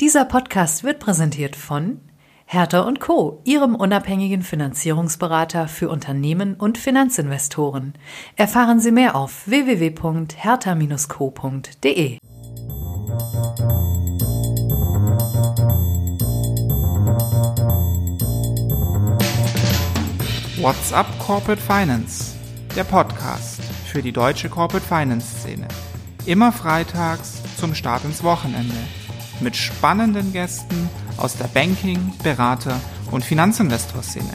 Dieser Podcast wird präsentiert von Hertha und Co., Ihrem unabhängigen Finanzierungsberater für Unternehmen und Finanzinvestoren. Erfahren Sie mehr auf www.hertha-co.de. What's up Corporate Finance? Der Podcast für die deutsche Corporate Finance Szene. Immer freitags zum Start ins Wochenende. Mit spannenden Gästen aus der Banking-, Berater- und Finanzinvestor-Szene.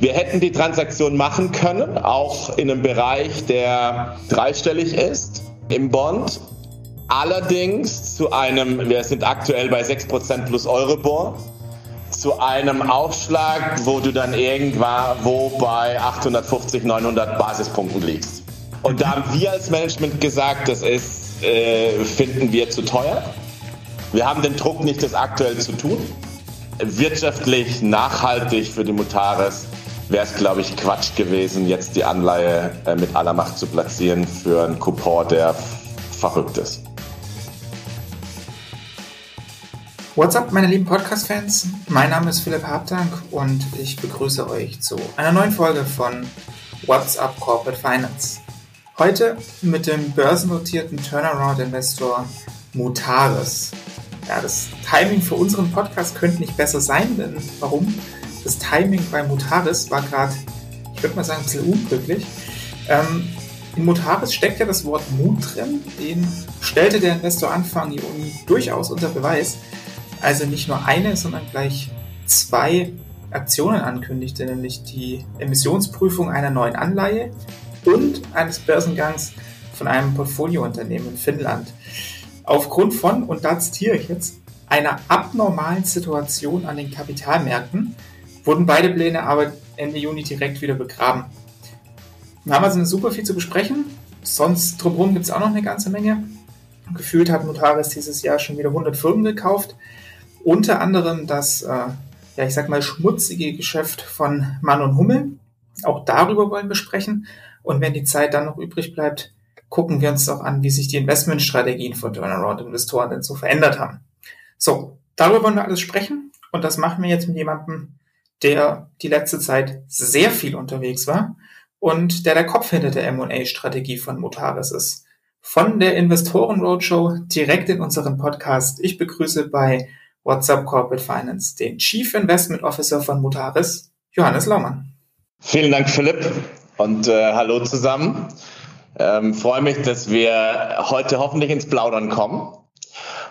Wir hätten die Transaktion machen können, auch in einem Bereich, der dreistellig ist im Bond. Allerdings zu einem, wir sind aktuell bei 6% plus Euribor, zu einem Aufschlag, wo du dann irgendwo bei 850, 900 Basispunkten liegst. Und da haben wir als Management gesagt, das ist, äh, finden wir zu teuer. Wir haben den Druck nicht, das aktuell zu tun. Wirtschaftlich nachhaltig für die Mutares wäre es, glaube ich, Quatsch gewesen, jetzt die Anleihe äh, mit aller Macht zu platzieren für einen Coupon, der verrückt ist. What's up, meine lieben Podcast-Fans? Mein Name ist Philipp Habtank und ich begrüße euch zu einer neuen Folge von What's up Corporate Finance. Heute mit dem börsennotierten Turnaround-Investor Mutares. Ja, das Timing für unseren Podcast könnte nicht besser sein, denn warum? Das Timing bei Mutares war gerade, ich würde mal sagen, ein bisschen unglücklich. Ähm, in Mutares steckt ja das Wort Mut drin, den stellte der Investor Anfang Juni durchaus unter Beweis also nicht nur eine, sondern gleich zwei Aktionen ankündigte, nämlich die Emissionsprüfung einer neuen Anleihe und eines Börsengangs von einem Portfoliounternehmen in Finnland. Aufgrund von, und da zitiere ich jetzt, einer abnormalen Situation an den Kapitalmärkten wurden beide Pläne aber Ende Juni direkt wieder begraben. Wir haben also super viel zu besprechen. Sonst drumherum gibt es auch noch eine ganze Menge. Gefühlt hat Notaris dieses Jahr schon wieder 100 Firmen gekauft. Unter anderem das, äh, ja, ich sag mal, schmutzige Geschäft von Mann und Hummel. Auch darüber wollen wir sprechen. Und wenn die Zeit dann noch übrig bleibt, gucken wir uns auch an, wie sich die Investmentstrategien von Turnaround-Investoren denn so verändert haben. So, darüber wollen wir alles sprechen. Und das machen wir jetzt mit jemandem, der die letzte Zeit sehr viel unterwegs war und der der Kopf hinter der M&A-Strategie von Motaris ist. Von der Investoren Roadshow direkt in unserem Podcast. Ich begrüße bei What's Up Corporate Finance, den Chief Investment Officer von Mutaris, Johannes Laumann. Vielen Dank, Philipp, und äh, hallo zusammen. Ähm, freue mich, dass wir heute hoffentlich ins Plaudern kommen.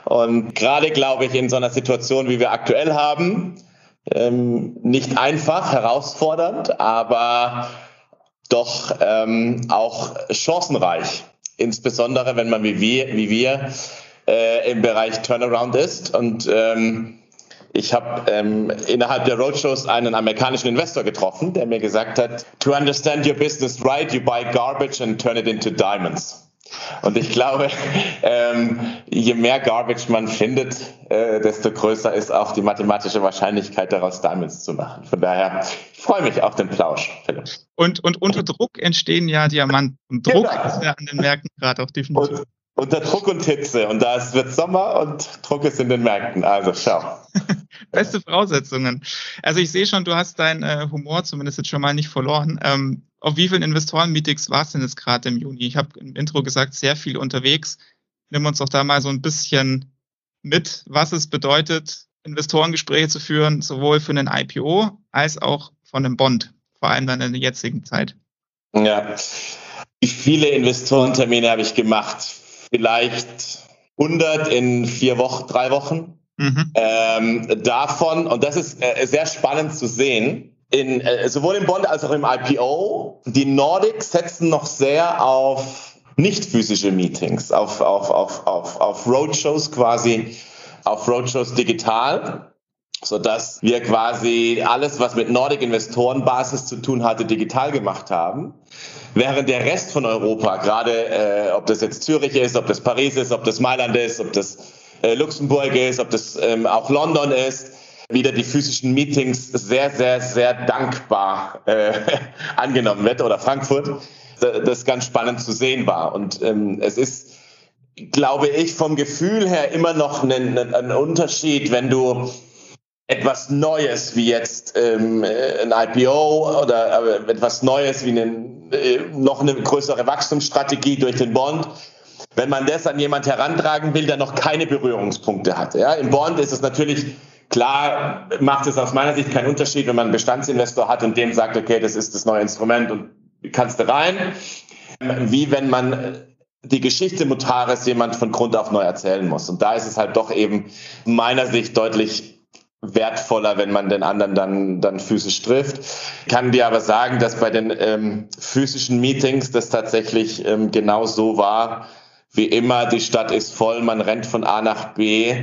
Und gerade glaube ich, in so einer Situation, wie wir aktuell haben, ähm, nicht einfach, herausfordernd, aber doch ähm, auch chancenreich. Insbesondere, wenn man wie wir, wie wir äh, im Bereich Turnaround ist. Und ähm, ich habe ähm, innerhalb der Roadshows einen amerikanischen Investor getroffen, der mir gesagt hat, to understand your business right, you buy garbage and turn it into diamonds. Und ich glaube, ähm, je mehr Garbage man findet, äh, desto größer ist auch die mathematische Wahrscheinlichkeit, daraus Diamonds zu machen. Von daher, ich freue mich auf den Plausch, Philipp. Und, und unter Druck entstehen ja Diamanten. Und Druck genau. ist ja an den Märkten gerade auch definitiv. Und, unter Druck und Hitze. Und da wird Sommer und Druck ist in den Märkten. Also schau. Beste Voraussetzungen. Also ich sehe schon, du hast deinen äh, Humor zumindest jetzt schon mal nicht verloren. Ähm, auf wie vielen Investoren-Meetings warst du denn jetzt gerade im Juni? Ich habe im Intro gesagt, sehr viel unterwegs. Nimm uns doch da mal so ein bisschen mit, was es bedeutet, Investorengespräche zu führen, sowohl für einen IPO als auch von einem Bond, vor allem dann in der jetzigen Zeit. Ja, wie viele Investorentermine habe ich gemacht? Vielleicht 100 in vier Wochen, drei Wochen. Mhm. Ähm, davon, und das ist äh, sehr spannend zu sehen, in, äh, sowohl im Bond als auch im IPO, die Nordics setzen noch sehr auf nicht physische Meetings, auf, auf, auf, auf, auf Roadshows quasi, auf Roadshows digital, so dass wir quasi alles, was mit Nordic Investorenbasis zu tun hatte, digital gemacht haben während der Rest von Europa, gerade äh, ob das jetzt Zürich ist, ob das Paris ist, ob das Mailand ist, ob das äh, Luxemburg ist, ob das ähm, auch London ist, wieder die physischen Meetings sehr, sehr, sehr dankbar äh, angenommen wird oder Frankfurt, das ganz spannend zu sehen war. Und ähm, es ist, glaube ich, vom Gefühl her immer noch ein, ein Unterschied, wenn du etwas Neues wie jetzt ähm, ein IPO oder äh, etwas Neues wie eine, äh, noch eine größere Wachstumsstrategie durch den Bond wenn man das an jemand herantragen will, der noch keine Berührungspunkte hat. Ja, Im Bond ist es natürlich klar, macht es aus meiner Sicht keinen Unterschied, wenn man einen Bestandsinvestor hat und dem sagt, okay, das ist das neue Instrument und kannst du rein. Wie wenn man die Geschichte Mutares jemand von Grund auf neu erzählen muss. Und da ist es halt doch eben meiner Sicht deutlich wertvoller, wenn man den anderen dann, dann physisch trifft. Ich kann dir aber sagen, dass bei den ähm, physischen Meetings das tatsächlich ähm, genau so war, wie immer, die Stadt ist voll, man rennt von A nach B,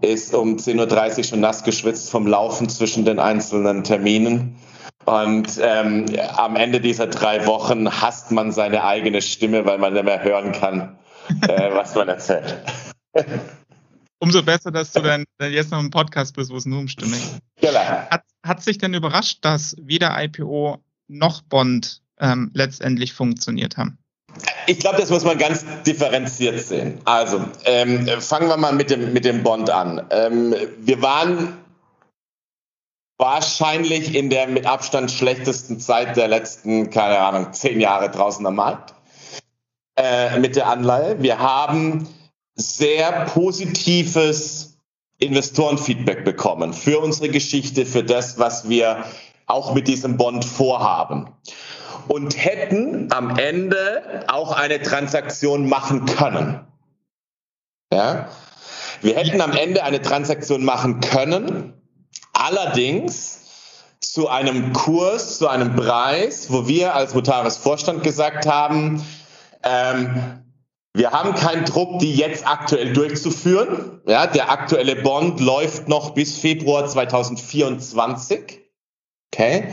ist um 10.30 Uhr schon nass geschwitzt vom Laufen zwischen den einzelnen Terminen. Und ähm, am Ende dieser drei Wochen hasst man seine eigene Stimme, weil man nicht mehr hören kann, äh, was man erzählt. Umso besser, dass du dann jetzt noch im Podcast bist, wo es nur um Stimme geht. Genau. Hat, hat sich denn überrascht, dass weder IPO noch Bond ähm, letztendlich funktioniert haben? Ich glaube, das muss man ganz differenziert sehen. Also, ähm, fangen wir mal mit dem, mit dem Bond an. Ähm, wir waren wahrscheinlich in der mit Abstand schlechtesten Zeit der letzten, keine Ahnung, zehn Jahre draußen am Markt äh, mit der Anleihe. Wir haben sehr positives Investorenfeedback bekommen für unsere Geschichte, für das, was wir auch mit diesem Bond vorhaben und hätten am Ende auch eine Transaktion machen können. Ja? Wir hätten am Ende eine Transaktion machen können, allerdings zu einem Kurs, zu einem Preis, wo wir als Mutares Vorstand gesagt haben, ähm, wir haben keinen Druck, die jetzt aktuell durchzuführen. Ja, der aktuelle Bond läuft noch bis Februar 2024. Okay.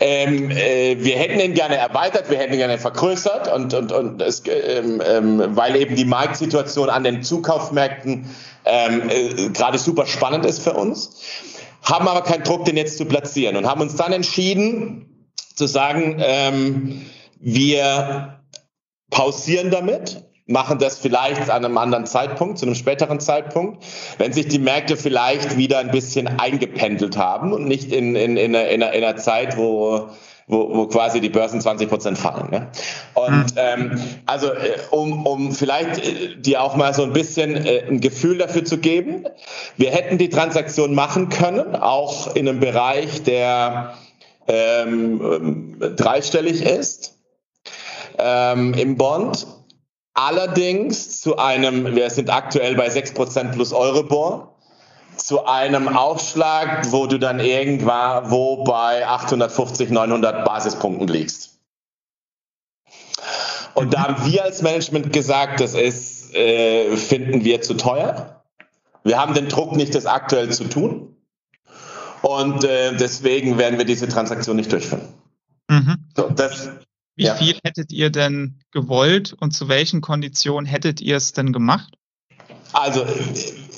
Ähm, äh, wir hätten ihn gerne erweitert, wir hätten ihn gerne vergrößert und, und, und es, ähm, ähm, weil eben die Marktsituation an den Zukaufmärkten ähm, äh, gerade super spannend ist für uns, haben aber keinen Druck, den jetzt zu platzieren und haben uns dann entschieden zu sagen, ähm, wir pausieren damit machen das vielleicht an einem anderen Zeitpunkt, zu einem späteren Zeitpunkt, wenn sich die Märkte vielleicht wieder ein bisschen eingependelt haben und nicht in, in, in, einer, in einer Zeit, wo wo, wo quasi die Börsen 20 Prozent fallen. Ne? Und mhm. ähm, also äh, um, um vielleicht äh, dir auch mal so ein bisschen äh, ein Gefühl dafür zu geben, wir hätten die Transaktion machen können, auch in einem Bereich, der ähm, dreistellig ist ähm, im Bond. Allerdings zu einem, wir sind aktuell bei 6% plus Euribor, zu einem Aufschlag, wo du dann irgendwo bei 850, 900 Basispunkten liegst. Und da haben wir als Management gesagt, das ist, äh, finden wir zu teuer. Wir haben den Druck nicht, das aktuell zu tun. Und äh, deswegen werden wir diese Transaktion nicht durchführen. Mhm. So, das, wie ja. viel hättet ihr denn gewollt und zu welchen Konditionen hättet ihr es denn gemacht? Also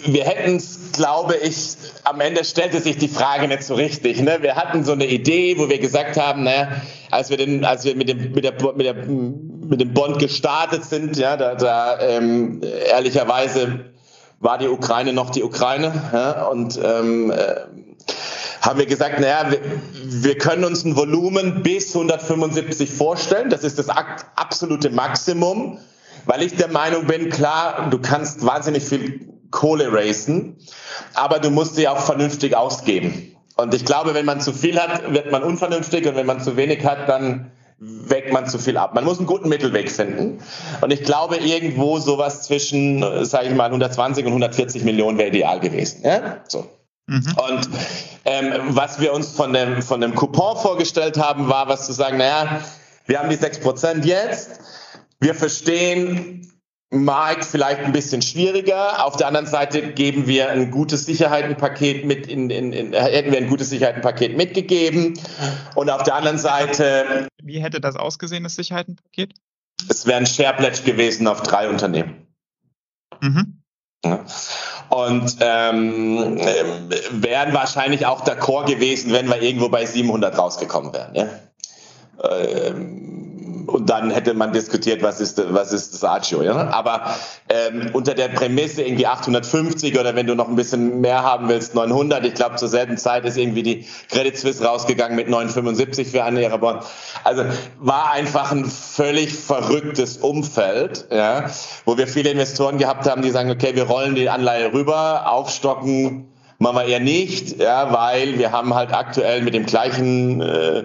wir hätten es, glaube ich, am Ende stellte sich die Frage nicht so richtig. Ne? Wir hatten so eine Idee, wo wir gesagt haben, naja, als wir, den, als wir mit, dem, mit, der, mit, der, mit dem Bond gestartet sind, ja, da, da ähm, ehrlicherweise war die Ukraine noch die Ukraine. Ja? Und ähm, äh, haben wir gesagt, naja, wir, können uns ein Volumen bis 175 vorstellen. Das ist das absolute Maximum, weil ich der Meinung bin, klar, du kannst wahnsinnig viel Kohle racen, aber du musst sie auch vernünftig ausgeben. Und ich glaube, wenn man zu viel hat, wird man unvernünftig und wenn man zu wenig hat, dann weckt man zu viel ab. Man muss einen guten Mittelweg finden. Und ich glaube, irgendwo sowas zwischen, sage ich mal, 120 und 140 Millionen wäre ideal gewesen. Ja? So. Mhm. Und ähm, was wir uns von dem, von dem Coupon vorgestellt haben, war was zu sagen, naja, wir haben die 6% jetzt, wir verstehen Markt vielleicht ein bisschen schwieriger. Auf der anderen Seite geben wir ein gutes Sicherheitenpaket mit in, in, in hätten wir ein gutes Sicherheitenpaket mitgegeben. Und auf der anderen Seite. Wie hätte das ausgesehen, das Sicherheitenpaket? Es wäre ein Share Pledge gewesen auf drei Unternehmen. Mhm. Und ähm, wären wahrscheinlich auch d'accord gewesen, wenn wir irgendwo bei 700 rausgekommen wären. Ja? Ähm, und dann hätte man diskutiert, was ist, was ist das Agio. Ja? Aber ähm, unter der Prämisse irgendwie 850 oder wenn du noch ein bisschen mehr haben willst, 900. Ich glaube, zur selben Zeit ist irgendwie die Credit Suisse rausgegangen mit 975 für einen ihrer Bonds. Also war einfach ein völlig verrücktes Umfeld, ja? wo wir viele Investoren gehabt haben, die sagen, okay, wir rollen die Anleihe rüber, aufstocken, machen wir eher nicht, ja, weil wir haben halt aktuell mit dem gleichen äh,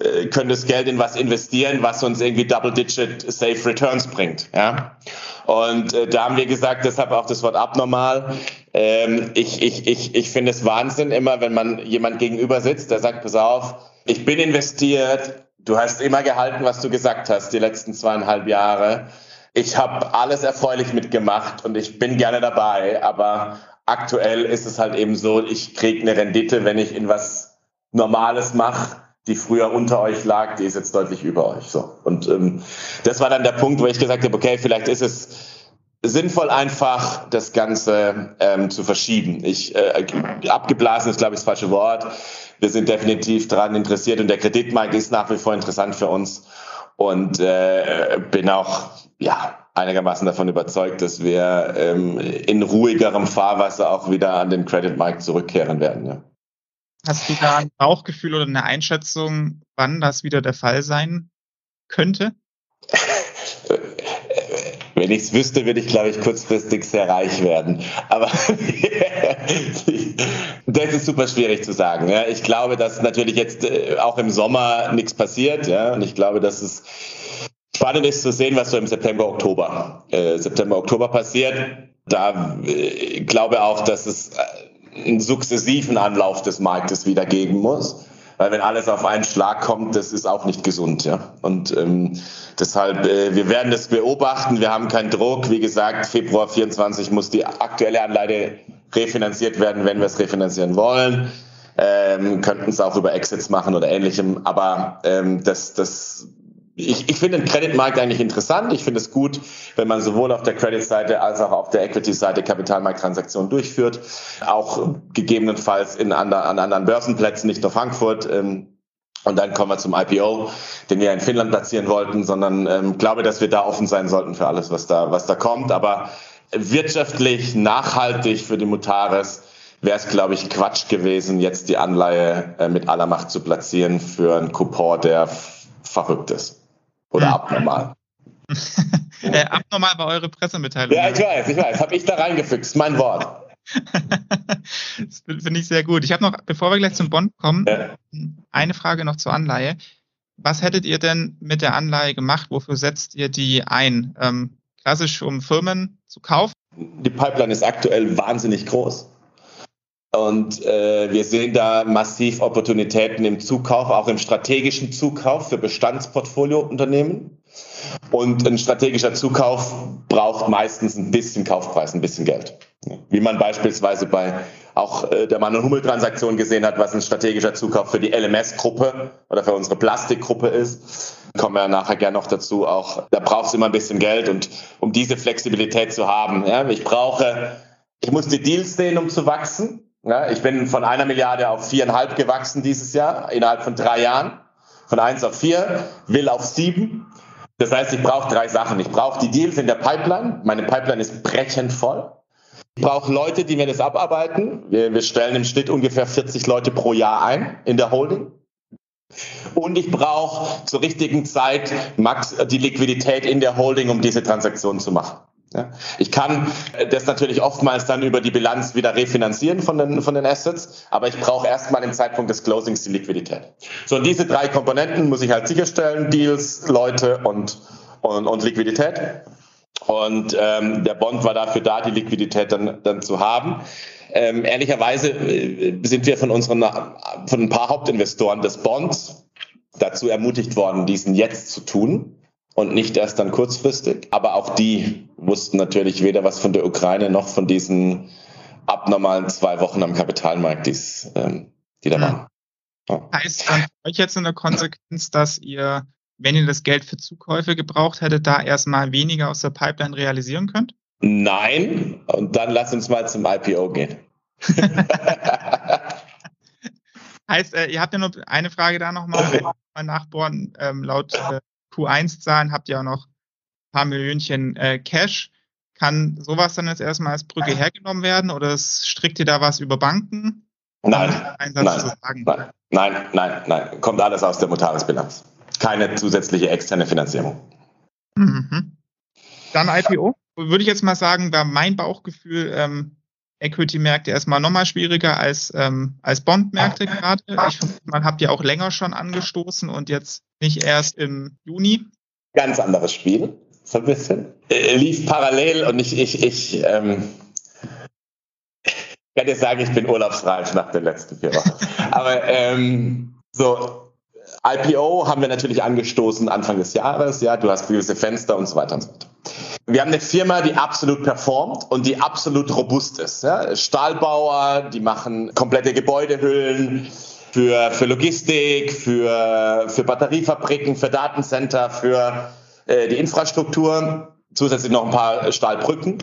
äh, können das Geld in was investieren, was uns irgendwie Double-Digit Safe Returns bringt. Ja? Und äh, da haben wir gesagt, deshalb auch das Wort abnormal. Ähm, ich ich, ich, ich finde es Wahnsinn immer, wenn man jemand gegenüber sitzt, der sagt, pass auf, ich bin investiert, du hast immer gehalten, was du gesagt hast, die letzten zweieinhalb Jahre. Ich habe alles erfreulich mitgemacht und ich bin gerne dabei, aber aktuell ist es halt eben so, ich kriege eine Rendite, wenn ich in was Normales mache die früher unter euch lag, die ist jetzt deutlich über euch. So. Und ähm, das war dann der Punkt, wo ich gesagt habe, okay, vielleicht ist es sinnvoll einfach das Ganze ähm, zu verschieben. Ich äh, abgeblasen ist, glaube ich, das falsche Wort. Wir sind definitiv daran interessiert und der Kreditmarkt ist nach wie vor interessant für uns und äh, bin auch ja einigermaßen davon überzeugt, dass wir ähm, in ruhigerem Fahrwasser auch wieder an den Creditmarkt zurückkehren werden. Ja. Hast du da ein Bauchgefühl oder eine Einschätzung, wann das wieder der Fall sein könnte? Wenn ich es wüsste, würde ich, glaube ich, kurzfristig sehr reich werden. Aber das ist super schwierig zu sagen. Ja. Ich glaube, dass natürlich jetzt äh, auch im Sommer nichts passiert. Ja. Und ich glaube, dass es spannend ist zu sehen, was so im September, Oktober, äh, September, Oktober passiert. Da äh, glaube auch, dass es äh, einen sukzessiven Anlauf des Marktes wieder geben muss. Weil wenn alles auf einen Schlag kommt, das ist auch nicht gesund. Ja? Und ähm, deshalb, äh, wir werden das beobachten. Wir haben keinen Druck. Wie gesagt, Februar 24 muss die aktuelle Anleihe refinanziert werden, wenn wir es refinanzieren wollen. Ähm, könnten es auch über Exits machen oder ähnlichem. Aber ähm, das, das ich, ich finde den Creditmarkt eigentlich interessant. Ich finde es gut, wenn man sowohl auf der Credit-Seite als auch auf der Equity-Seite Kapitalmarkttransaktionen durchführt. Auch gegebenenfalls in andre, an anderen Börsenplätzen, nicht nur Frankfurt. Ähm, und dann kommen wir zum IPO, den wir in Finnland platzieren wollten, sondern ähm, glaube, dass wir da offen sein sollten für alles, was da, was da kommt. Aber wirtschaftlich, nachhaltig für die Mutares wäre es, glaube ich, Quatsch gewesen, jetzt die Anleihe äh, mit aller Macht zu platzieren für einen Coupon, der verrückt ist. Oder hm. abnormal. äh, abnormal war eure Pressemitteilung. Ja, ich weiß, ich weiß. Habe ich da reingefixt, mein Wort. das finde ich sehr gut. Ich habe noch, bevor wir gleich zum Bond kommen, ja. eine Frage noch zur Anleihe. Was hättet ihr denn mit der Anleihe gemacht? Wofür setzt ihr die ein? Ähm, klassisch, um Firmen zu kaufen? Die Pipeline ist aktuell wahnsinnig groß. Und äh, wir sehen da massiv Opportunitäten im Zukauf, auch im strategischen Zukauf für Bestandsportfoliounternehmen. Und ein strategischer Zukauf braucht meistens ein bisschen Kaufpreis, ein bisschen Geld. Wie man beispielsweise bei auch äh, der Mann- und Hummel-Transaktion gesehen hat, was ein strategischer Zukauf für die LMS-Gruppe oder für unsere Plastikgruppe ist. Kommen wir nachher gerne noch dazu. Auch da braucht es immer ein bisschen Geld und um diese Flexibilität zu haben. Ja, ich brauche, ich muss die Deals sehen, um zu wachsen. Ich bin von einer Milliarde auf viereinhalb gewachsen dieses Jahr, innerhalb von drei Jahren. Von eins auf vier, will auf sieben. Das heißt, ich brauche drei Sachen. Ich brauche die Deals in der Pipeline. Meine Pipeline ist brechend voll. Ich brauche Leute, die mir das abarbeiten. Wir, wir stellen im Schnitt ungefähr 40 Leute pro Jahr ein in der Holding. Und ich brauche zur richtigen Zeit max die Liquidität in der Holding, um diese Transaktion zu machen. Ja. Ich kann das natürlich oftmals dann über die Bilanz wieder refinanzieren von den, von den Assets, aber ich brauche erstmal im Zeitpunkt des Closings die Liquidität. So, und diese drei Komponenten muss ich halt sicherstellen, Deals, Leute und, und, und Liquidität. Und ähm, der Bond war dafür da, die Liquidität dann, dann zu haben. Ähm, ehrlicherweise äh, sind wir von unseren, von ein paar Hauptinvestoren des Bonds dazu ermutigt worden, diesen jetzt zu tun und nicht erst dann kurzfristig. Aber auch die wussten natürlich weder was von der Ukraine noch von diesen abnormalen zwei Wochen am Kapitalmarkt, die's, ähm, die da waren. Ja. Heißt dann für euch jetzt in der Konsequenz, dass ihr, wenn ihr das Geld für Zukäufe gebraucht hättet, da erstmal weniger aus der Pipeline realisieren könnt? Nein. Und dann lass uns mal zum IPO gehen. heißt, äh, ihr habt ja nur eine Frage da nochmal mal nachbohren. Ähm, laut äh, Q1-Zahlen habt ihr auch noch ein paar Millionchen äh, Cash. Kann sowas dann jetzt erstmal als Brücke hergenommen werden oder strickt ihr da was über Banken? Nein, nein, nein, nein, nein, nein, kommt alles aus der Mutarisbilanz. Keine zusätzliche externe Finanzierung. Mhm. Dann IPO? Würde ich jetzt mal sagen, war mein Bauchgefühl, ähm, Equity-Märkte erstmal nochmal schwieriger als, ähm, als Bond-Märkte gerade. Ich man habt ja auch länger schon angestoßen und jetzt nicht erst im Juni. Ganz anderes Spiel, so ein bisschen. Äh, lief parallel und ich, ich, ich, ähm, kann dir sagen, ich bin urlaubsreif nach den letzten vier Wochen. Aber ähm, so, IPO haben wir natürlich angestoßen Anfang des Jahres. Ja, du hast gewisse Fenster und so weiter und so weiter. Wir haben eine Firma, die absolut performt und die absolut robust ist. Ja? Stahlbauer, die machen komplette Gebäudehüllen für, für Logistik, für, für Batteriefabriken, für Datencenter, für äh, die Infrastruktur, zusätzlich noch ein paar Stahlbrücken.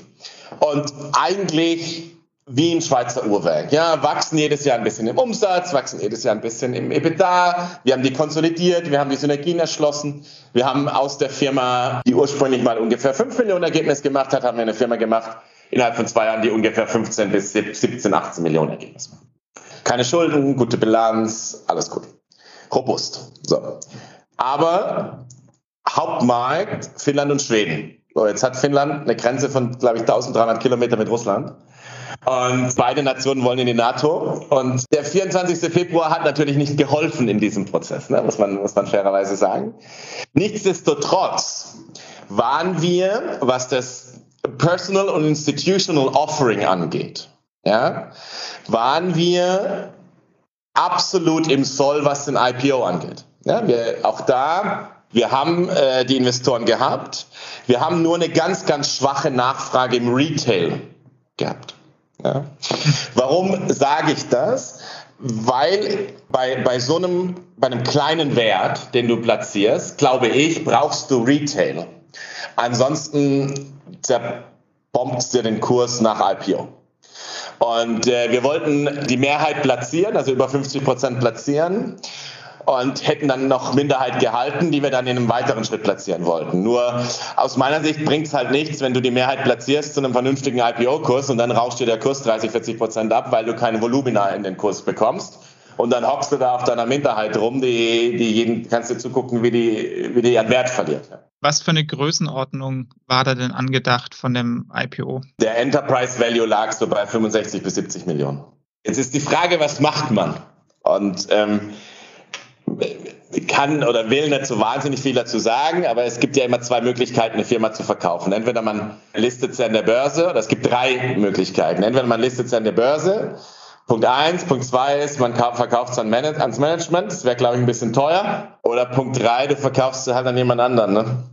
Und eigentlich wie ein Schweizer Uhrwerk. Ja, wachsen jedes Jahr ein bisschen im Umsatz, wachsen jedes Jahr ein bisschen im EBITDA. Wir haben die konsolidiert, wir haben die Synergien erschlossen. Wir haben aus der Firma, die ursprünglich mal ungefähr 5 Millionen Ergebnis gemacht hat, haben wir eine Firma gemacht, innerhalb von zwei Jahren, die ungefähr 15 bis 17, 18 Millionen Ergebnis macht. Keine Schulden, gute Bilanz, alles gut. Robust. So. Aber Hauptmarkt Finnland und Schweden. So, jetzt hat Finnland eine Grenze von, glaube ich, 1300 Kilometer mit Russland. Und beide Nationen wollen in die NATO. Und der 24. Februar hat natürlich nicht geholfen in diesem Prozess, ne? muss, man, muss man fairerweise sagen. Nichtsdestotrotz waren wir, was das Personal und Institutional Offering angeht, ja, waren wir absolut im Soll, was den IPO angeht. Ja, wir, auch da, wir haben äh, die Investoren gehabt. Wir haben nur eine ganz, ganz schwache Nachfrage im Retail gehabt. Ja. Warum sage ich das? Weil bei, bei so einem, bei einem kleinen Wert, den du platzierst, glaube ich, brauchst du Retail. Ansonsten zerbombst dir den Kurs nach IPO. Und äh, wir wollten die Mehrheit platzieren, also über 50 Prozent platzieren und hätten dann noch Minderheit gehalten, die wir dann in einem weiteren Schritt platzieren wollten. Nur aus meiner Sicht bringt es halt nichts, wenn du die Mehrheit platzierst zu einem vernünftigen IPO-Kurs und dann rauscht dir der Kurs 30, 40 Prozent ab, weil du keine Volumina in den Kurs bekommst. Und dann hockst du da auf deiner Minderheit rum, die, die jeden, kannst du zugucken, wie die, wie die ihren Wert verliert. Was für eine Größenordnung war da denn angedacht von dem IPO? Der Enterprise Value lag so bei 65 bis 70 Millionen. Jetzt ist die Frage, was macht man? Und ähm, kann oder will nicht so wahnsinnig viel dazu sagen, aber es gibt ja immer zwei Möglichkeiten, eine Firma zu verkaufen. Entweder man listet sie an der Börse, oder es gibt drei Möglichkeiten. Entweder man listet sie an der Börse, Punkt eins, Punkt zwei ist, man verkauft es an Man ans Management, das wäre, glaube ich, ein bisschen teuer. Oder Punkt drei, du verkaufst sie halt an jemand anderen. Ne?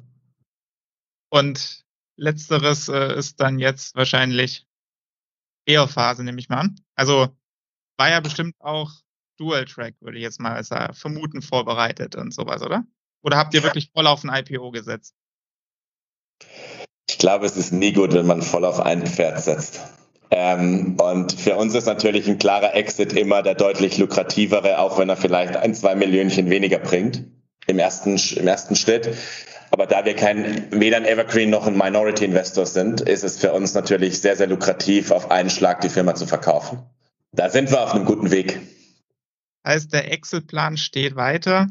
Und letzteres äh, ist dann jetzt wahrscheinlich eher Phase, nehme ich mal an. Also war ja bestimmt auch Dual-Track, würde ich jetzt mal vermuten, vorbereitet und sowas, oder? Oder habt ihr wirklich voll auf ein IPO gesetzt? Ich glaube, es ist nie gut, wenn man voll auf ein Pferd setzt. Ähm, und für uns ist natürlich ein klarer Exit immer der deutlich lukrativere, auch wenn er vielleicht ein, zwei Millionchen weniger bringt im ersten, im ersten Schritt. Aber da wir kein, weder ein Evergreen noch ein Minority Investor sind, ist es für uns natürlich sehr, sehr lukrativ, auf einen Schlag die Firma zu verkaufen. Da sind wir auf einem guten Weg. Heißt, der Excel-Plan steht weiter,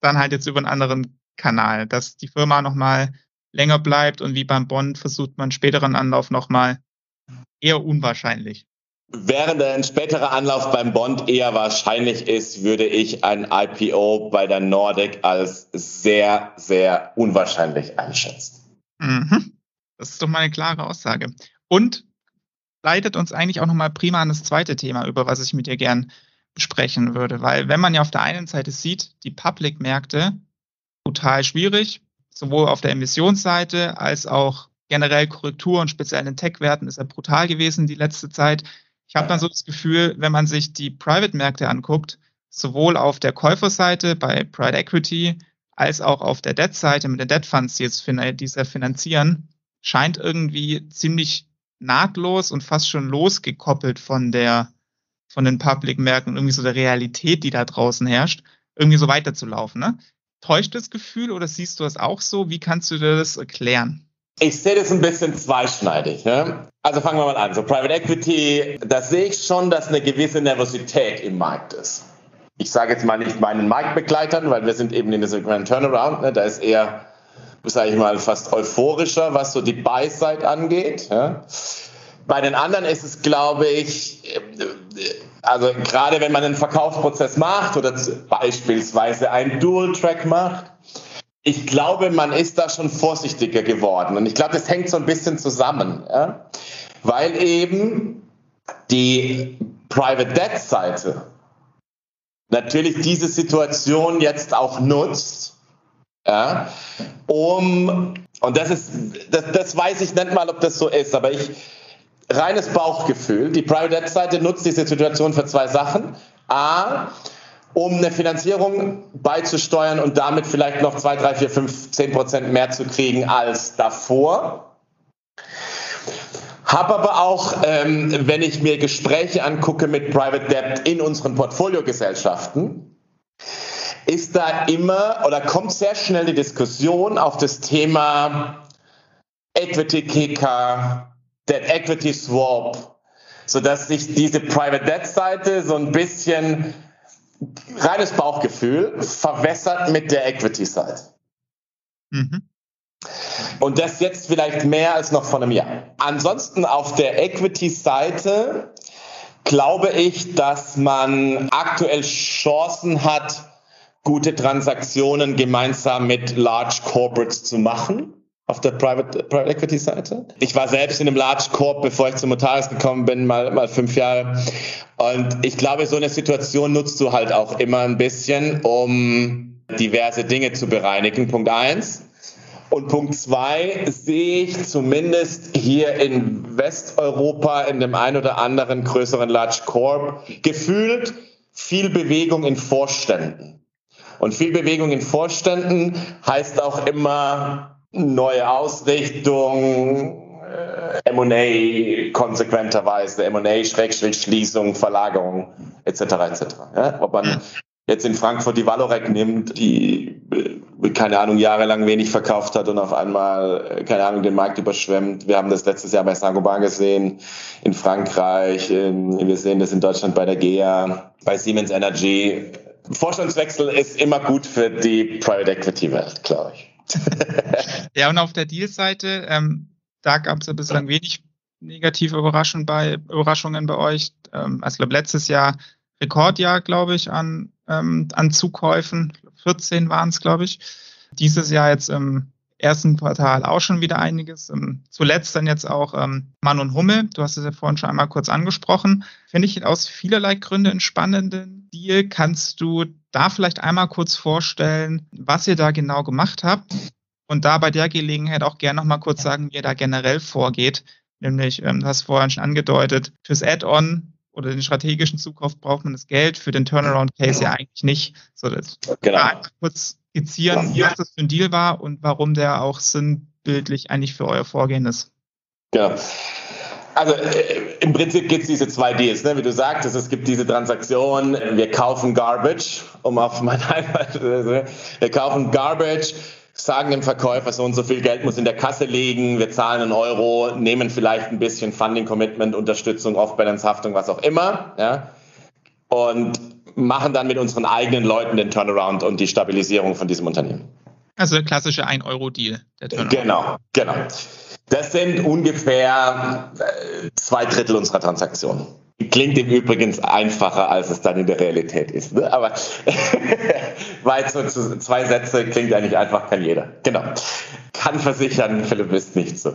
dann halt jetzt über einen anderen Kanal, dass die Firma nochmal länger bleibt und wie beim Bond versucht man späteren Anlauf nochmal eher unwahrscheinlich. Während ein späterer Anlauf beim Bond eher wahrscheinlich ist, würde ich ein IPO bei der Nordic als sehr, sehr unwahrscheinlich einschätzen. Mhm. Das ist doch mal eine klare Aussage. Und leitet uns eigentlich auch nochmal prima an das zweite Thema über, was ich mit dir gern besprechen würde. Weil wenn man ja auf der einen Seite sieht, die Public-Märkte total schwierig, sowohl auf der Emissionsseite als auch generell Korrekturen, speziell in Tech-Werten, ist ja brutal gewesen die letzte Zeit. Ich habe dann so das Gefühl, wenn man sich die Private-Märkte anguckt, sowohl auf der Käuferseite bei Private Equity als auch auf der Debt-Seite mit den Debt Funds, die jetzt finanzieren, scheint irgendwie ziemlich nahtlos und fast schon losgekoppelt von der, von den Public-Märkten und irgendwie so der Realität, die da draußen herrscht, irgendwie so weiterzulaufen. Ne? Täuscht das Gefühl oder siehst du das auch so? Wie kannst du dir das erklären? Ich sehe das ein bisschen zweischneidig. Ne? Also fangen wir mal an. So Private Equity, da sehe ich schon, dass eine gewisse Nervosität im Markt ist. Ich sage jetzt mal nicht meinen Marktbegleitern, weil wir sind eben in diesem Turnaround. Ne? Da ist eher, sage ich mal, fast euphorischer, was so die Buy-Side angeht. Ja? Bei den anderen ist es, glaube ich, also gerade wenn man einen Verkaufsprozess macht oder beispielsweise einen Dual-Track macht, ich glaube, man ist da schon vorsichtiger geworden. Und ich glaube, das hängt so ein bisschen zusammen, ja? weil eben die Private Debt Seite natürlich diese Situation jetzt auch nutzt, ja, um, und das ist, das, das weiß ich nicht mal, ob das so ist, aber ich, reines Bauchgefühl, die Private Debt Seite nutzt diese Situation für zwei Sachen. A, um eine Finanzierung beizusteuern und damit vielleicht noch 2, 3, 4, 5, 10 Prozent mehr zu kriegen als davor. Habe aber auch, ähm, wenn ich mir Gespräche angucke mit Private Debt in unseren Portfoliogesellschaften, ist da immer oder kommt sehr schnell die Diskussion auf das Thema Equity Kicker, Debt Equity Swap, sodass sich diese Private Debt Seite so ein bisschen reines Bauchgefühl verwässert mit der Equity-Side. Mhm. Und das jetzt vielleicht mehr als noch vor einem Jahr. Ansonsten auf der Equity-Seite glaube ich, dass man aktuell Chancen hat, gute Transaktionen gemeinsam mit Large Corporates zu machen auf der Private, Private Equity Seite. Ich war selbst in einem Large Corp, bevor ich zu Motaris gekommen bin, mal, mal fünf Jahre. Und ich glaube, so eine Situation nutzt du halt auch immer ein bisschen, um diverse Dinge zu bereinigen. Punkt eins. Und Punkt zwei sehe ich zumindest hier in Westeuropa in dem ein oder anderen größeren Large Corp gefühlt viel Bewegung in Vorständen. Und viel Bewegung in Vorständen heißt auch immer neue Ausrichtung, äh, M&A konsequenterweise, M&A, Schrägstrich, Schließung, Verlagerung etc. etc. Ja? Ob man jetzt in Frankfurt die Valorec nimmt, die, äh, keine Ahnung, jahrelang wenig verkauft hat und auf einmal, äh, keine Ahnung, den Markt überschwemmt. Wir haben das letztes Jahr bei Saint-Gobain gesehen, in Frankreich, wir sehen das in Deutschland bei der GEA, bei Siemens Energy. Vorstandswechsel ist immer gut für die Private Equity Welt, glaube ich. ja, und auf der Deal-Seite, ähm, da gab es ja bislang wenig negative Überraschungen bei, Überraschungen bei euch. Ähm, also ich glaube, letztes Jahr Rekordjahr, glaube ich, an, ähm, an Zukäufen. 14 waren es, glaube ich. Dieses Jahr jetzt im ersten Quartal auch schon wieder einiges. Ähm, zuletzt dann jetzt auch ähm, Mann und Hummel. Du hast es ja vorhin schon einmal kurz angesprochen. Finde ich aus vielerlei Gründen einen spannenden Deal. Kannst du da vielleicht einmal kurz vorstellen, was ihr da genau gemacht habt? Und da bei der Gelegenheit auch gerne nochmal kurz sagen, wie ihr da generell vorgeht. Nämlich, ähm, du hast vorhin schon angedeutet, fürs Add-on oder den strategischen Zukauf braucht man das Geld, für den Turnaround-Case ja eigentlich nicht. So, das genau. kurz skizzieren, was das für ein Deal war und warum der auch sinnbildlich eigentlich für euer Vorgehen ist. Genau. Also äh, im Prinzip gibt es diese zwei Deals, ne? wie du sagtest, es gibt diese Transaktion, wir kaufen Garbage, um auf mein Heimat, wir kaufen Garbage, sagen dem Verkäufer, so und so viel Geld muss in der Kasse liegen, wir zahlen einen Euro, nehmen vielleicht ein bisschen Funding Commitment, Unterstützung, Off-Balance-Haftung, was auch immer, ja, und machen dann mit unseren eigenen Leuten den Turnaround und die Stabilisierung von diesem Unternehmen. Also der klassische 1-Euro-Deal. Genau, genau. Das sind ungefähr äh, zwei Drittel unserer Transaktionen. Klingt im Übrigen einfacher, als es dann in der Realität ist. Ne? Aber zwei Sätze klingt eigentlich einfach, kann jeder. Genau. Kann versichern, Philipp ist nicht so.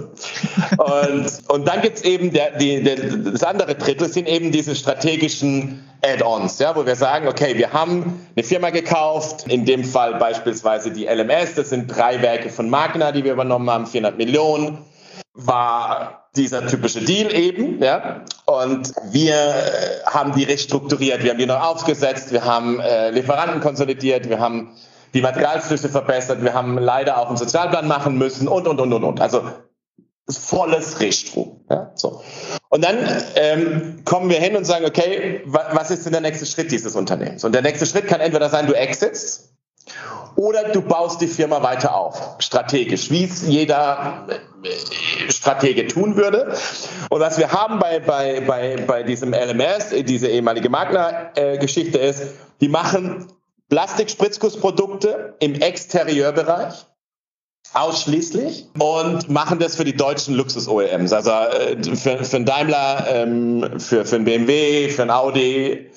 Und, und dann gibt's eben der, die, der, das andere Drittel sind eben diese strategischen Add-ons, ja, wo wir sagen, okay, wir haben eine Firma gekauft, in dem Fall beispielsweise die LMS, das sind drei Werke von Magna, die wir übernommen haben, 400 Millionen war dieser typische Deal eben, ja. Und wir äh, haben die restrukturiert, wir haben die neu aufgesetzt, wir haben äh, Lieferanten konsolidiert, wir haben die Materialflüsse verbessert, wir haben leider auch einen Sozialplan machen müssen und, und, und, und, und. Also volles Richtstrom. Ja, so. Und dann ähm, kommen wir hin und sagen, okay, wa was ist denn der nächste Schritt dieses Unternehmens? Und der nächste Schritt kann entweder sein, du exitst oder du baust die Firma weiter auf, strategisch, wie es jeder äh, Stratege tun würde. Und was wir haben bei, bei, bei, bei diesem LMS, diese ehemalige Magna-Geschichte ist, die machen Plastikspritzgussprodukte im Exterieurbereich ausschließlich und machen das für die deutschen Luxus-OEMs. Also äh, für, für einen Daimler, ähm, für, für einen BMW, für einen Audi,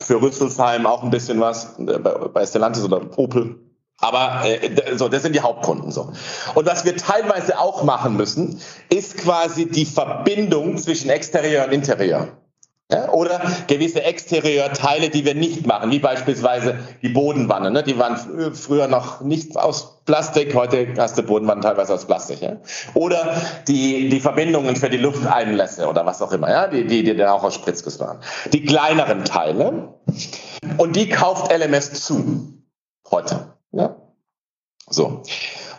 für Rüsselsheim auch ein bisschen was, äh, bei, bei Stellantis oder Opel. Aber äh, so, das sind die Hauptkunden so. Und was wir teilweise auch machen müssen, ist quasi die Verbindung zwischen Exterieur und Interieur. Ja, oder gewisse Exterieurteile, die wir nicht machen, wie beispielsweise die Bodenwanne. Ne? Die waren früher noch nicht aus Plastik, heute hast du Bodenwannen teilweise aus Plastik. Ja? Oder die, die Verbindungen für die Lufteinlässe oder was auch immer, ja? die, die, die dann auch aus Spritzguss waren. Die kleineren Teile. Und die kauft LMS zu. Heute. Ja? So.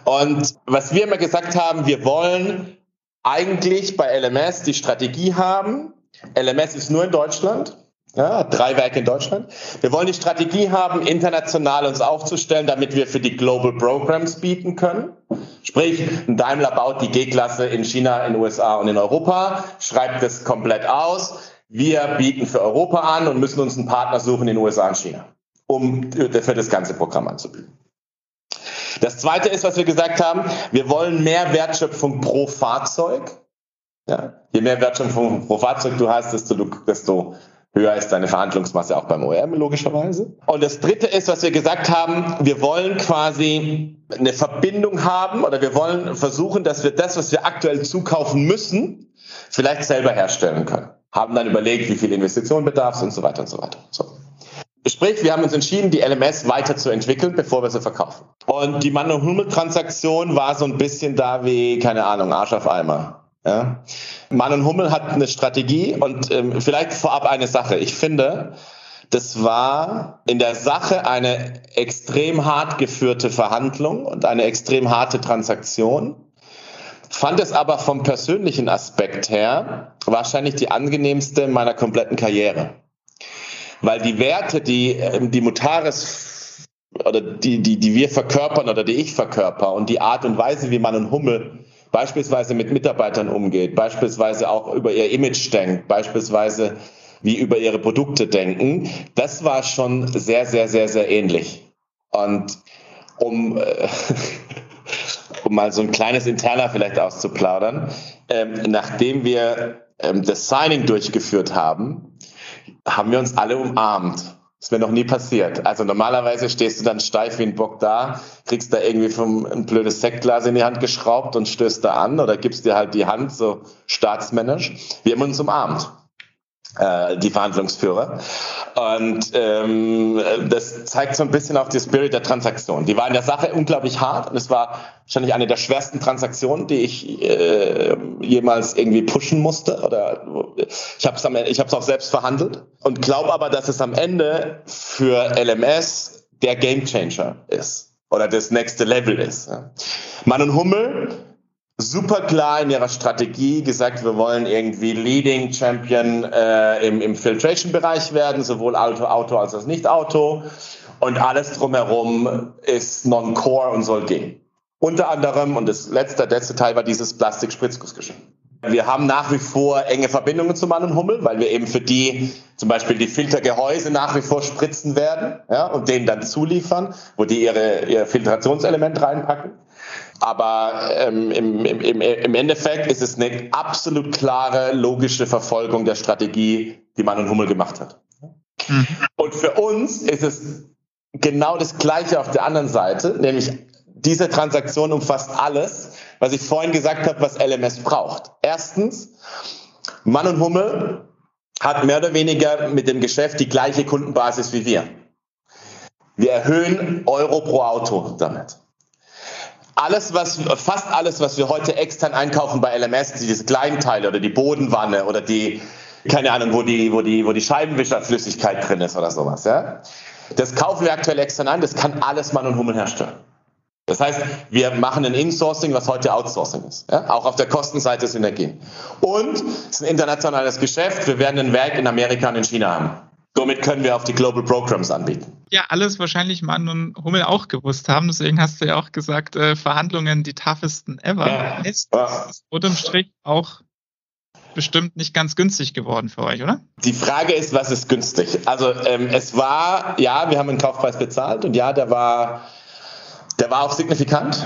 Und was wir immer gesagt haben, wir wollen eigentlich bei LMS die Strategie haben, LMS ist nur in Deutschland. Ja, drei Werke in Deutschland. Wir wollen die Strategie haben, international uns aufzustellen, damit wir für die Global Programs bieten können. Sprich, ein Daimler baut die G-Klasse in China, in den USA und in Europa, schreibt das komplett aus. Wir bieten für Europa an und müssen uns einen Partner suchen in den USA und China, um für das ganze Programm anzubieten. Das zweite ist, was wir gesagt haben, wir wollen mehr Wertschöpfung pro Fahrzeug. Ja. Je mehr Wertschöpfung pro Fahrzeug du hast, desto, desto höher ist deine Verhandlungsmasse auch beim OEM, logischerweise. Und das dritte ist, was wir gesagt haben, wir wollen quasi eine Verbindung haben oder wir wollen versuchen, dass wir das, was wir aktuell zukaufen müssen, vielleicht selber herstellen können. Haben dann überlegt, wie viel Investition bedarf und so weiter und so weiter. So. Sprich, wir haben uns entschieden, die LMS weiterzuentwickeln, bevor wir sie verkaufen. Und die Mann- und Hummel-Transaktion war so ein bisschen da wie, keine Ahnung, Arsch auf Eimer. Ja. Mann und Hummel hat eine Strategie und ähm, vielleicht vorab eine Sache. Ich finde, das war in der Sache eine extrem hart geführte Verhandlung und eine extrem harte Transaktion. Fand es aber vom persönlichen Aspekt her wahrscheinlich die angenehmste in meiner kompletten Karriere. Weil die Werte, die ähm, die Mutares oder die, die, die wir verkörpern oder die ich verkörper und die Art und Weise, wie Mann und Hummel beispielsweise mit Mitarbeitern umgeht, beispielsweise auch über ihr Image denkt, beispielsweise wie über ihre Produkte denken, das war schon sehr, sehr, sehr, sehr ähnlich. Und um, äh, um mal so ein kleines Interner vielleicht auszuplaudern, ähm, nachdem wir ähm, das Signing durchgeführt haben, haben wir uns alle umarmt. Das wäre noch nie passiert. Also normalerweise stehst du dann steif wie ein Bock da, kriegst da irgendwie vom, ein blödes Sektglas in die Hand geschraubt und stößt da an oder gibst dir halt die Hand so staatsmännisch. Wir haben uns umarmt die Verhandlungsführer. Und ähm, das zeigt so ein bisschen auch die Spirit der Transaktion. Die war in der Sache unglaublich hart und es war wahrscheinlich eine der schwersten Transaktionen, die ich äh, jemals irgendwie pushen musste. Oder ich habe es auch selbst verhandelt und glaube aber, dass es am Ende für LMS der Gamechanger ist oder das nächste Level ist. Mann und Hummel super klar in ihrer Strategie gesagt, wir wollen irgendwie Leading Champion äh, im, im Filtration-Bereich werden, sowohl Auto, Auto als auch Nicht-Auto. Und alles drumherum ist non-core und soll gehen. Unter anderem, und das letzte, letzte Teil war dieses Plastik-Spritzgussgeschirr. Wir haben nach wie vor enge Verbindungen zu Mann und Hummel, weil wir eben für die zum Beispiel die Filtergehäuse nach wie vor spritzen werden ja, und denen dann zuliefern, wo die ihre, ihr Filtrationselement reinpacken. Aber ähm, im, im, im Endeffekt ist es eine absolut klare, logische Verfolgung der Strategie, die Mann und Hummel gemacht hat. Mhm. Und für uns ist es genau das Gleiche auf der anderen Seite, nämlich diese Transaktion umfasst alles, was ich vorhin gesagt habe, was LMS braucht. Erstens, Mann und Hummel hat mehr oder weniger mit dem Geschäft die gleiche Kundenbasis wie wir. Wir erhöhen Euro pro Auto damit alles, was, fast alles, was wir heute extern einkaufen bei LMS, diese Kleinteile oder die Bodenwanne oder die, keine Ahnung, wo die, wo die, wo die Scheibenwischerflüssigkeit drin ist oder sowas, ja. Das kaufen wir aktuell extern ein, das kann alles Mann und Hummel herstellen. Das heißt, wir machen ein Insourcing, was heute Outsourcing ist. Ja? Auch auf der Kostenseite ist Energie. Und es ist ein internationales Geschäft. Wir werden ein Werk in Amerika und in China haben. Somit können wir auf die Global Programs anbieten. Ja, alles wahrscheinlich Mann und Hummel auch gewusst haben. Deswegen hast du ja auch gesagt, äh, Verhandlungen die toughesten ever. Ja. Ist ja. unterm Strich auch bestimmt nicht ganz günstig geworden für euch, oder? Die Frage ist, was ist günstig? Also ähm, es war, ja, wir haben einen Kaufpreis bezahlt und ja, der war der war auch signifikant.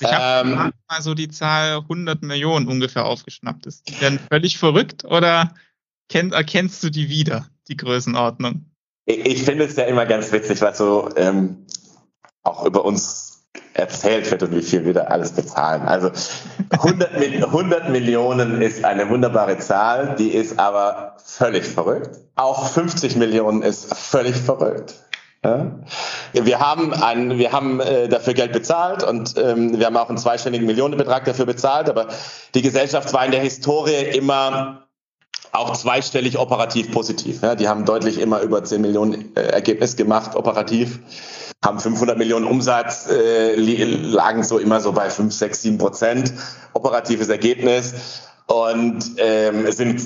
Ich habe ähm, mal so die Zahl 100 Millionen ungefähr aufgeschnappt. Ist die denn völlig verrückt oder kenn, erkennst du die wieder, die Größenordnung? Ich, finde es ja immer ganz witzig, was so ähm, auch über uns erzählt wird und wie viel wir da alles bezahlen. Also 100, 100 Millionen ist eine wunderbare Zahl, die ist aber völlig verrückt. Auch 50 Millionen ist völlig verrückt. Ja. Wir haben, ein, wir haben äh, dafür Geld bezahlt und ähm, wir haben auch einen zweistelligen Millionenbetrag dafür bezahlt, aber die Gesellschaft war in der Historie immer auch zweistellig operativ positiv. Ja. Die haben deutlich immer über 10 Millionen äh, Ergebnis gemacht, operativ, haben 500 Millionen Umsatz, äh, lagen so immer so bei 5, 6, 7 Prozent operatives Ergebnis und ähm, sind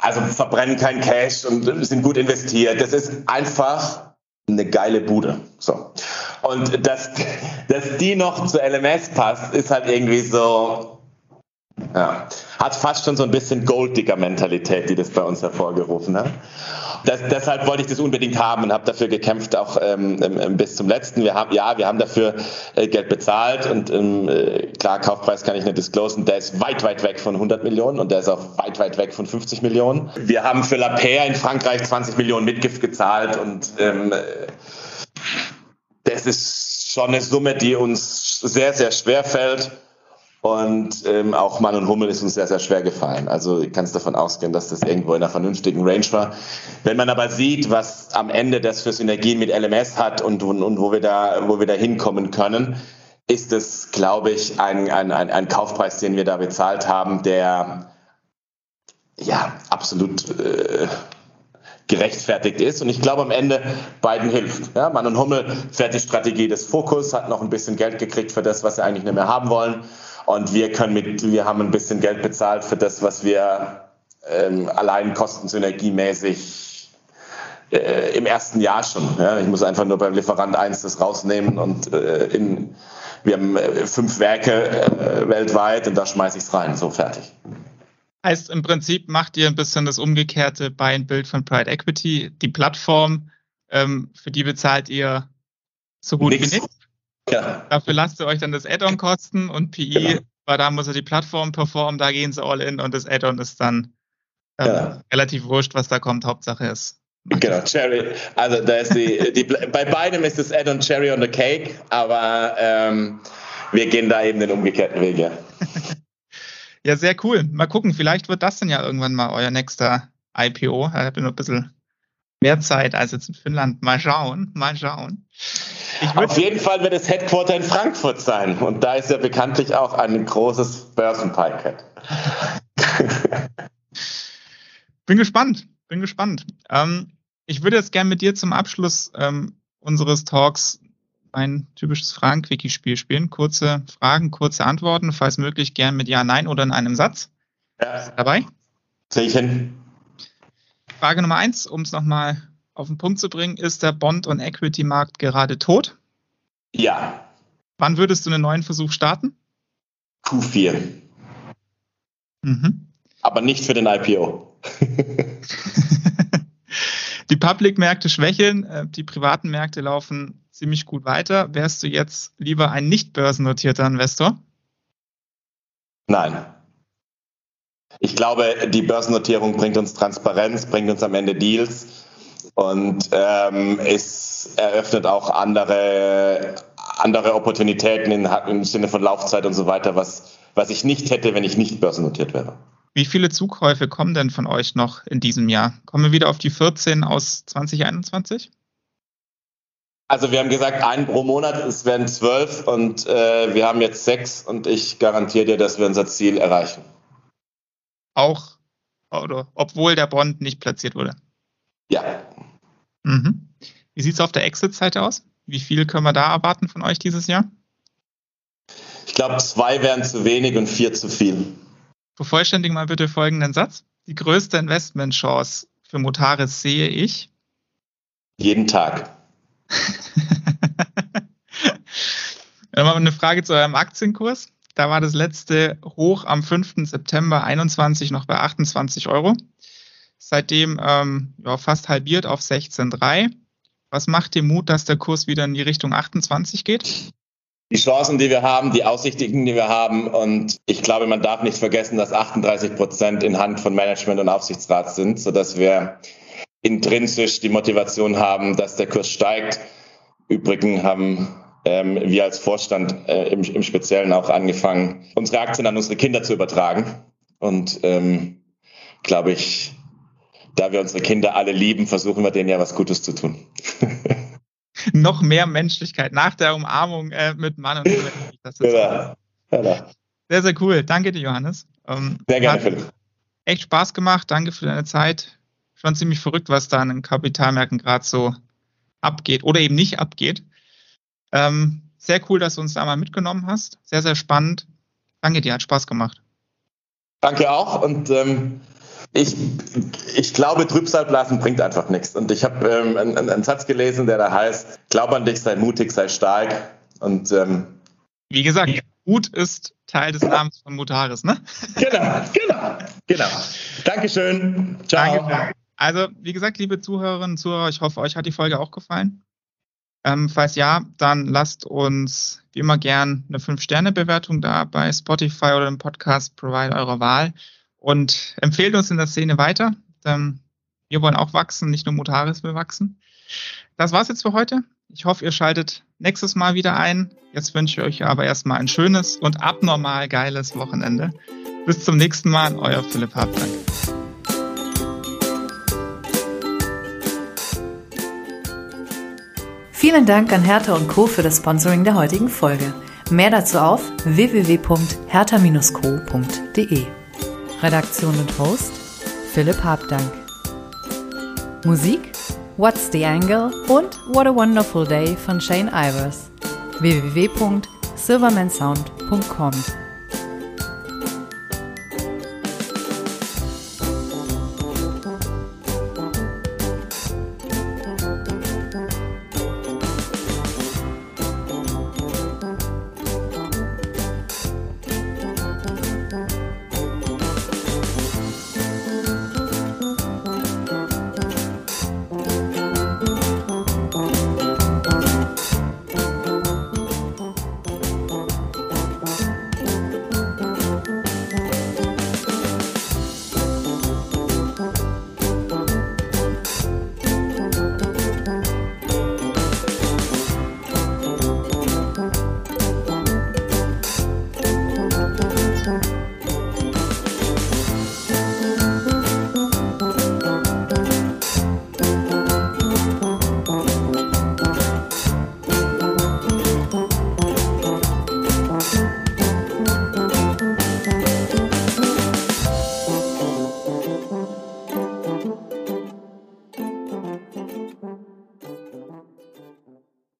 also verbrennen kein Cash und sind gut investiert. Das ist einfach eine geile Bude. So. Und dass, dass die noch zu LMS passt, ist halt irgendwie so, ja, hat fast schon so ein bisschen Golddigger-Mentalität, die das bei uns hervorgerufen hat. Das, deshalb wollte ich das unbedingt haben und habe dafür gekämpft, auch ähm, ähm, bis zum letzten. Wir haben, ja, wir haben dafür äh, Geld bezahlt und ähm, äh, klar, Kaufpreis kann ich nicht disclosen, der ist weit, weit weg von 100 Millionen und der ist auch weit, weit weg von 50 Millionen. Wir haben für La Paire in Frankreich 20 Millionen Mitgift gezahlt und ähm, das ist schon eine Summe, die uns sehr, sehr schwer fällt. Und ähm, auch Mann und Hummel ist uns sehr, sehr schwer gefallen. Also ich kann es davon ausgehen, dass das irgendwo in einer vernünftigen Range war. Wenn man aber sieht, was am Ende das für Synergien mit LMS hat und, und, und wo, wir da, wo wir da hinkommen können, ist es, glaube ich, ein, ein, ein, ein Kaufpreis, den wir da bezahlt haben, der ja absolut äh, gerechtfertigt ist. Und ich glaube, am Ende beiden hilft. Ja, Mann und Hummel fährt die Strategie des Fokus, hat noch ein bisschen Geld gekriegt für das, was sie eigentlich nicht mehr haben wollen. Und wir können mit, wir haben ein bisschen Geld bezahlt für das, was wir ähm, allein kostensynergiemäßig äh, im ersten Jahr schon. Ja? Ich muss einfach nur beim Lieferant 1 das rausnehmen und äh, in, wir haben äh, fünf Werke äh, weltweit und da schmeiße ich es rein, so fertig. Heißt im Prinzip macht ihr ein bisschen das umgekehrte Buy-and-Build von Pride Equity. Die Plattform, ähm, für die bezahlt ihr so gut Nix. wie nichts. Ja. Dafür lasst ihr euch dann das Add-on kosten und PI, genau. weil da muss ja die Plattform performen, da gehen sie all in und das Add-on ist dann ähm, ja. relativ wurscht, was da kommt. Hauptsache ist. Genau, Cherry. Also da ist die, die bei beidem ist das Add-on Cherry on the Cake, aber ähm, wir gehen da eben den umgekehrten Weg, ja. ja, sehr cool. Mal gucken, vielleicht wird das dann ja irgendwann mal euer nächster IPO. Ich habe nur ein bisschen mehr Zeit als jetzt in Finnland. Mal schauen, mal schauen. Auf jeden Fall wird das Headquarter in Frankfurt sein. Und da ist ja bekanntlich auch ein großes Börsenpiket. bin gespannt, bin gespannt. Ähm, ich würde jetzt gerne mit dir zum Abschluss ähm, unseres Talks ein typisches Fragen-Quickie-Spiel spielen. Kurze Fragen, kurze Antworten, falls möglich gern mit Ja, Nein oder in einem Satz. Ja. Dabei? Sehe ich hin. Frage Nummer eins, um es nochmal auf den Punkt zu bringen, ist der Bond- und Equity-Markt gerade tot? Ja. Wann würdest du einen neuen Versuch starten? Q4. Mhm. Aber nicht für den IPO. die Public-Märkte schwächeln, äh, die privaten Märkte laufen ziemlich gut weiter. Wärst du jetzt lieber ein nicht börsennotierter Investor? Nein. Ich glaube, die Börsennotierung bringt uns Transparenz, bringt uns am Ende Deals und ähm, es eröffnet auch andere, andere Opportunitäten in, im Sinne von Laufzeit und so weiter, was, was ich nicht hätte, wenn ich nicht börsennotiert wäre. Wie viele Zugkäufe kommen denn von euch noch in diesem Jahr? Kommen wir wieder auf die 14 aus 2021? Also wir haben gesagt, einen pro Monat, es werden zwölf und äh, wir haben jetzt sechs und ich garantiere dir, dass wir unser Ziel erreichen. Auch, oder obwohl der Bond nicht platziert wurde? Ja. Mhm. Wie sieht es auf der Exit-Seite aus? Wie viel können wir da erwarten von euch dieses Jahr? Ich glaube, zwei wären zu wenig und vier zu viel. Vervollständigen mal bitte folgenden Satz. Die größte Investmentchance für Motaris sehe ich. Jeden Tag. Nochmal eine Frage zu eurem Aktienkurs. Da war das letzte Hoch am 5. September 21 noch bei 28 Euro. Seitdem ähm, ja, fast halbiert auf 16,3. Was macht dir Mut, dass der Kurs wieder in die Richtung 28 geht? Die Chancen, die wir haben, die Aussichten, die wir haben. Und ich glaube, man darf nicht vergessen, dass 38 Prozent in Hand von Management und Aufsichtsrat sind, sodass wir intrinsisch die Motivation haben, dass der Kurs steigt. Übrigens haben ähm, wir als Vorstand äh, im, im Speziellen auch angefangen, unsere Aktien an unsere Kinder zu übertragen. Und ähm, glaube ich, da wir unsere Kinder alle lieben, versuchen wir denen ja was Gutes zu tun. Noch mehr Menschlichkeit nach der Umarmung äh, mit Mann und Frau. Genau. Genau. Sehr, sehr cool. Danke dir, Johannes. Ähm, sehr gerne, Philipp. Echt Spaß gemacht. Danke für deine Zeit. Schon ziemlich verrückt, was da an den Kapitalmärkten gerade so abgeht oder eben nicht abgeht. Ähm, sehr cool, dass du uns da mal mitgenommen hast. Sehr, sehr spannend. Danke dir, hat Spaß gemacht. Danke auch und ähm, ich, ich glaube, Trübsalblasen bringt einfach nichts. Und ich habe ähm, einen, einen, Satz gelesen, der da heißt, glaub an dich, sei mutig, sei stark. Und ähm, wie gesagt, Mut ist Teil des Namens von Mutaris, ne? Genau, genau, genau. Dankeschön. Ciao. Danke. Also, wie gesagt, liebe Zuhörerinnen und Zuhörer, ich hoffe, euch hat die Folge auch gefallen. Ähm, falls ja, dann lasst uns wie immer gern eine 5-Sterne-Bewertung da bei Spotify oder im Podcast-Provider eurer Wahl und empfehlt uns in der Szene weiter. Denn wir wollen auch wachsen, nicht nur Motaris will wachsen. Das war's jetzt für heute. Ich hoffe, ihr schaltet nächstes Mal wieder ein. Jetzt wünsche ich euch aber erstmal ein schönes und abnormal geiles Wochenende. Bis zum nächsten Mal, euer Philipp Habdank. Vielen Dank an Hertha und Co. für das Sponsoring der heutigen Folge. Mehr dazu auf www.hertha-co.de. Redaktion und Host Philipp Habdank. Musik What's the Angle und What a Wonderful Day von Shane Ivers. www.silvermansound.com